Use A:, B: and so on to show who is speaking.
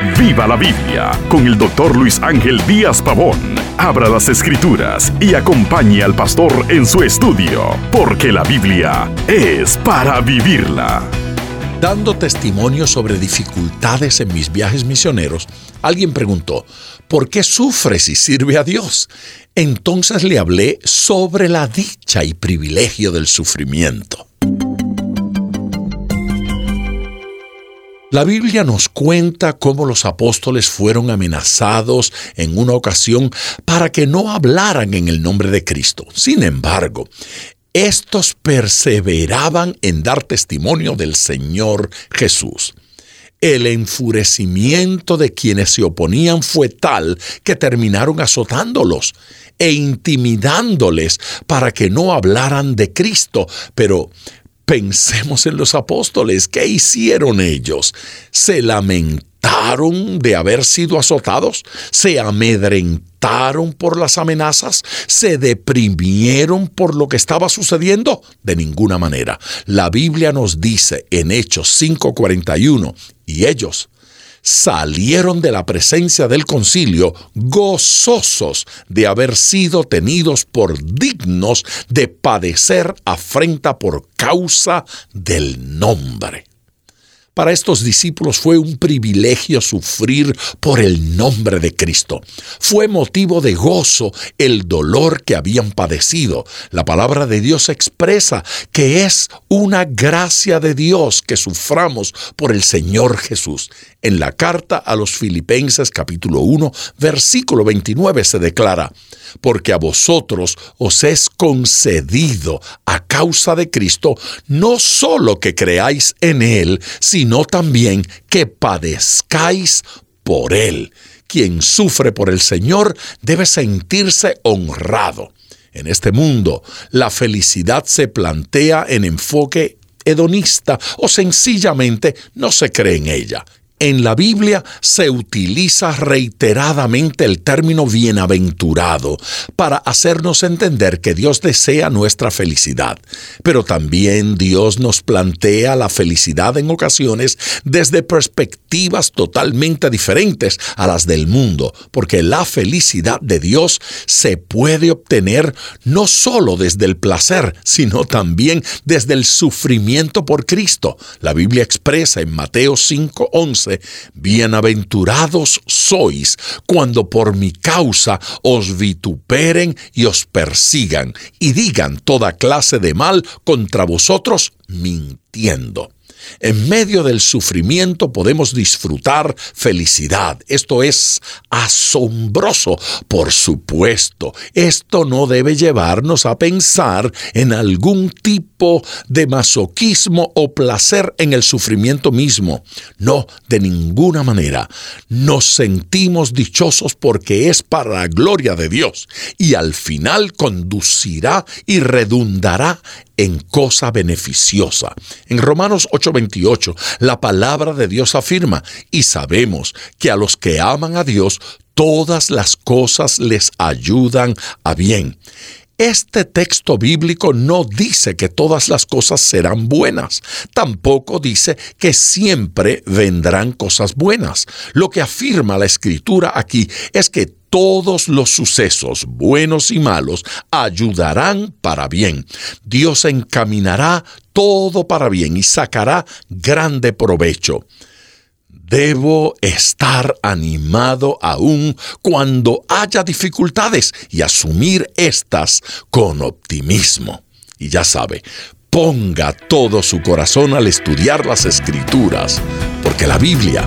A: Viva la Biblia con el doctor Luis Ángel Díaz Pavón. Abra las escrituras y acompañe al pastor en su estudio, porque la Biblia es para vivirla.
B: Dando testimonio sobre dificultades en mis viajes misioneros, alguien preguntó, ¿por qué sufre si sirve a Dios? Entonces le hablé sobre la dicha y privilegio del sufrimiento. La Biblia nos cuenta cómo los apóstoles fueron amenazados en una ocasión para que no hablaran en el nombre de Cristo. Sin embargo, estos perseveraban en dar testimonio del Señor Jesús. El enfurecimiento de quienes se oponían fue tal que terminaron azotándolos e intimidándoles para que no hablaran de Cristo. Pero Pensemos en los apóstoles. ¿Qué hicieron ellos? ¿Se lamentaron de haber sido azotados? ¿Se amedrentaron por las amenazas? ¿Se deprimieron por lo que estaba sucediendo? De ninguna manera. La Biblia nos dice en Hechos 5:41, y ellos salieron de la presencia del concilio gozosos de haber sido tenidos por dignos de padecer afrenta por causa del nombre. Para estos discípulos fue un privilegio sufrir por el nombre de Cristo. Fue motivo de gozo el dolor que habían padecido. La palabra de Dios expresa que es una gracia de Dios que suframos por el Señor Jesús. En la carta a los Filipenses capítulo 1, versículo 29 se declara, porque a vosotros os es concedido a causa de Cristo no solo que creáis en Él, sino también que padezcáis por Él. Quien sufre por el Señor debe sentirse honrado. En este mundo, la felicidad se plantea en enfoque hedonista o sencillamente no se cree en ella. En la Biblia se utiliza reiteradamente el término bienaventurado para hacernos entender que Dios desea nuestra felicidad, pero también Dios nos plantea la felicidad en ocasiones desde perspectivas totalmente diferentes a las del mundo, porque la felicidad de Dios se puede obtener no solo desde el placer, sino también desde el sufrimiento por Cristo. La Biblia expresa en Mateo 5:11 Bienaventurados sois cuando por mi causa os vituperen y os persigan y digan toda clase de mal contra vosotros mintiendo. En medio del sufrimiento podemos disfrutar felicidad. Esto es asombroso. Por supuesto, esto no debe llevarnos a pensar en algún tipo de masoquismo o placer en el sufrimiento mismo. No, de ninguna manera. Nos sentimos dichosos porque es para la gloria de Dios y al final conducirá y redundará en cosa beneficiosa. En Romanos 8:28, la palabra de Dios afirma, y sabemos que a los que aman a Dios, todas las cosas les ayudan a bien. Este texto bíblico no dice que todas las cosas serán buenas, tampoco dice que siempre vendrán cosas buenas. Lo que afirma la escritura aquí es que todos los sucesos, buenos y malos, ayudarán para bien. Dios encaminará todo para bien y sacará grande provecho. Debo estar animado aún cuando haya dificultades y asumir estas con optimismo. Y ya sabe, ponga todo su corazón al estudiar las escrituras, porque la Biblia